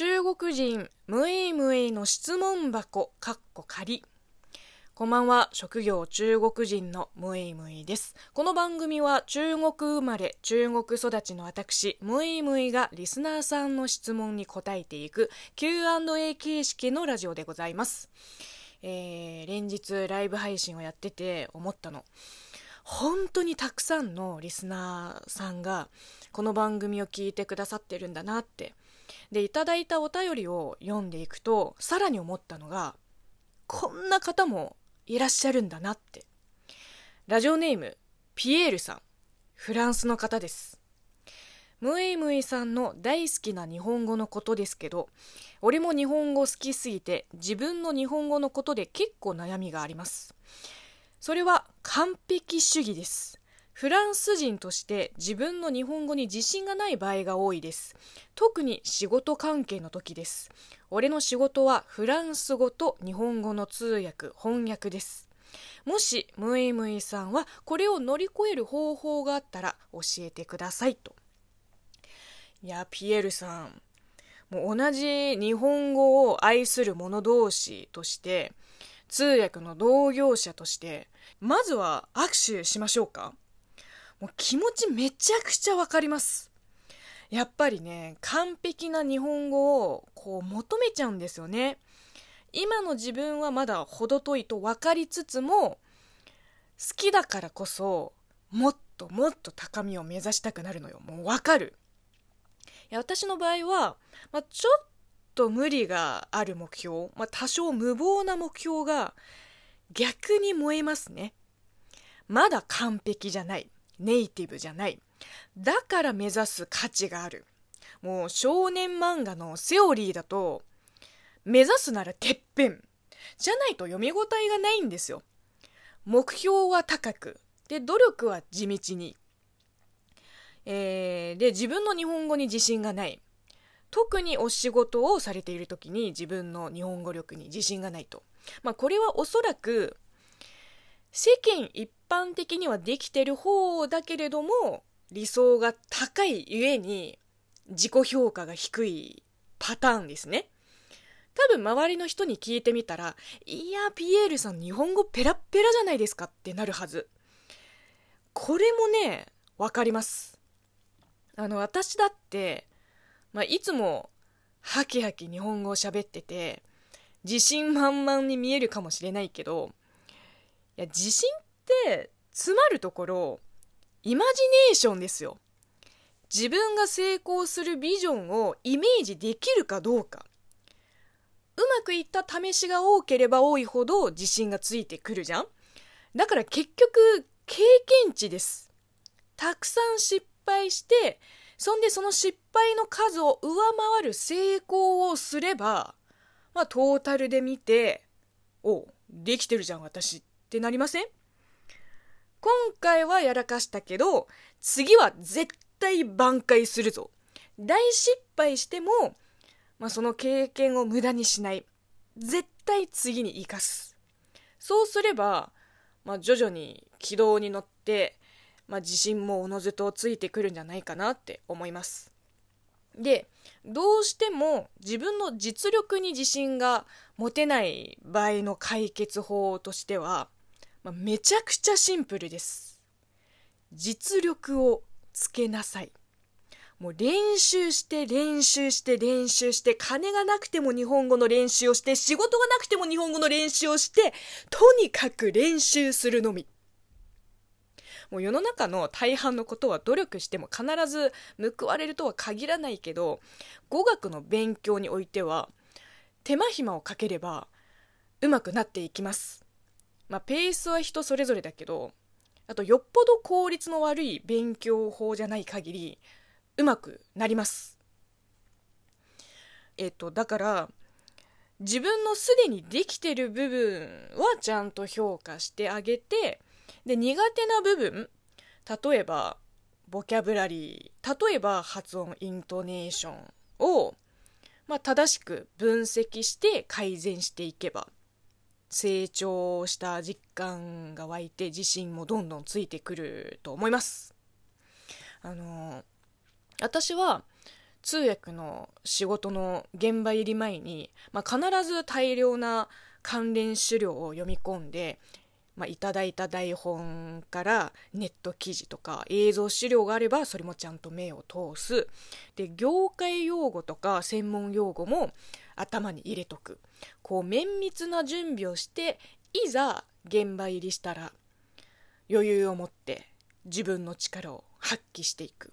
中国人ムイムイの質問箱かっこ仮。こんばんは。職業中国人のムイムイです。この番組は中国生まれ中国育ちの私ムイムイがリスナーさんの質問に答えていく Q&A 形式のラジオでございます。えー、連日ライブ配信をやってて思ったの。本当にたくさんのリスナーさんがこの番組を聞いてくださってるんだなってでいただいたお便りを読んでいくとさらに思ったのがこんな方もいらっしゃるんだなって。ラジオネームピエールさん。フランスの方です。ムイムイさんの大好きな日本語のことですけど俺も日本語好きすぎて自分の日本語のことで結構悩みがあります。それは完璧主義です。フランス人として自分の日本語に自信がない場合が多いです。特に仕事関係の時です。俺の仕事はフランス語と日本語の通訳翻訳です。もしムイムイさんはこれを乗り越える方法があったら教えてくださいと。いやピエールさん。もう同じ日本語を愛する者同士として通訳の同業者としてまずは握手しましょうか？もう気持ちめちゃくちゃわかります。やっぱりね完璧な日本語をこう求めちゃうんですよね。今の自分はまだ程遠いと分かりつつも好きだからこそもっともっと高みを目指したくなるのよ。もう分かる。いや私の場合は、まあ、ちょっと無理がある目標、まあ、多少無謀な目標が逆に燃えますね。まだ完璧じゃない。ネイティブじゃない。だから目指す価値がある。もう少年漫画のセオリーだと目指すならてっぺん。じゃないと読み応えがないんですよ。目標は高く。で努力は地道に。えー、で自分の日本語に自信がない。特にお仕事をされている時に自分の日本語力に自信がないと、まあ、これはおそらく世間一般的にはできてる方だけれども理想が高いゆえに自己評価が低いパターンですね。多分周りの人に聞いてみたら「いやピエールさん日本語ペラッペラじゃないですか」ってなるはず。これもね分かります。あの私だって、まあ、いつもハキハキ日本語を喋ってて自信満々に見えるかもしれないけどや自信って詰まるところイマジネーションですよ。自分が成功するビジョンをイメージできるかどうか。うまくいった試しが多ければ多いほど自信がついてくるじゃん。だから結局経験値です。たくさん失敗してそんでその失敗の数を上回る成功をすればまあトータルで見ておできてるじゃん私っってなりません？今回はやらかしたけど次は絶対挽回するぞ。大失敗しても、まあ、その経験を無駄にしない。絶対次に生かす。そうすれば、まあ、徐々に軌道に乗ってまあ、自信もおのずとついてくるんじゃないかなって思います。でどうしても自分の実力に自信が持てない場合の解決法としては、まあ、めちゃくちゃシンプルです。実力をつけなさい。もう練習して練習して練習して金がなくても日本語の練習をして仕事がなくても日本語の練習をしてとにかく練習するのみ。もう世の中の大半のことは努力しても必ず報われるとは限らないけど語学の勉強においては手間暇をかければうまくなっていきます。まあ、ペースは人それぞれだけどあとよっぽど効率の悪い勉強法じゃない限りうまくなります。えっとだから自分のすでにできてる部分はちゃんと評価してあげてで苦手な部分例えばボキャブラリー例えば発音イントネーションを、まあ、正しく分析して改善していけば成長した実感が湧いて自信もどんどんついてくると思います。あの私は通訳の仕事の現場入り前に、まあ、必ず大量な関連資料を読み込んで、まあ、いただいた台本からネット記事とか映像資料があればそれもちゃんと目を通す。で業界用語とか専門用語も頭に入れとく。こう綿密な準備をしていざ現場入りしたら余裕を持って自分の力を発揮していく。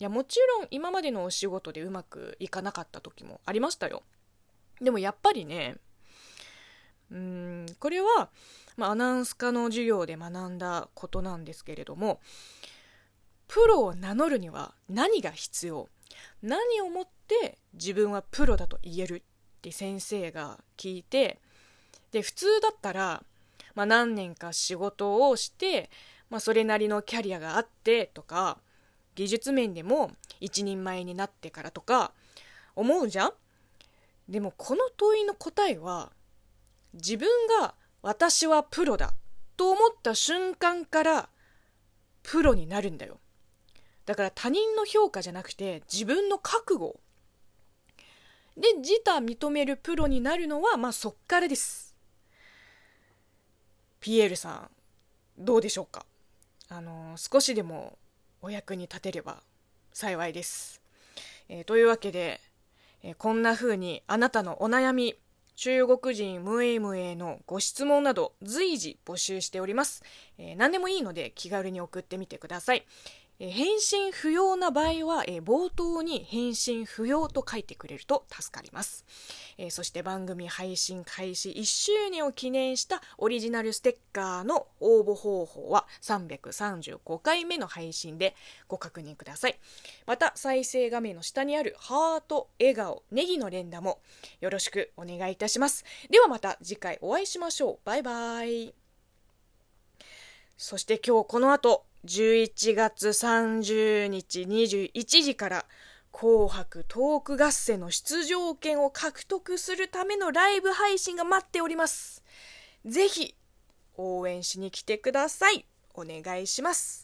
いやもちろん今までのお仕事でうまくいかなかった時もありましたよ。でもやっぱりねうんこれは、まあ、アナウンス科の授業で学んだことなんですけれどもプロを名乗るには何が必要？何をもって自分はプロだと言えるって先生が聞いてで普通だったら、まあ、何年か仕事をして、まあ、それなりのキャリアがあってとか技術面でも一人前になってからとか思うじゃん？でもこの問いの答えは自分が私はプロだ。と思った瞬間からプロになるんだよ。だから他人の評価じゃなくて自分の覚悟。で自他認めるプロになるのはまあそっからです。ピエールさんどうでしょうか？あの少しでもお役に立てれば幸いです、えー、というわけで、えー、こんな風にあなたのお悩み中国人ムエムエのご質問など随時募集しております、えー、何でもいいので気軽に送ってみてください、え、返信不要な場合は、え、冒頭に返信不要と書いてくれると助かります、え、そして番組配信開始1周年を記念したオリジナルステッカーの応募方法は335回目の配信でご確認ください。また再生画面の下にあるハート笑顔ネギの連打もよろしくお願いいたします。ではまた次回お会いしましょう。バイバイ。そして今日この後11月30日21時から紅白トーク合戦の出場権を獲得するためのライブ配信が待っております。ぜひ応援しに来てください。お願いします。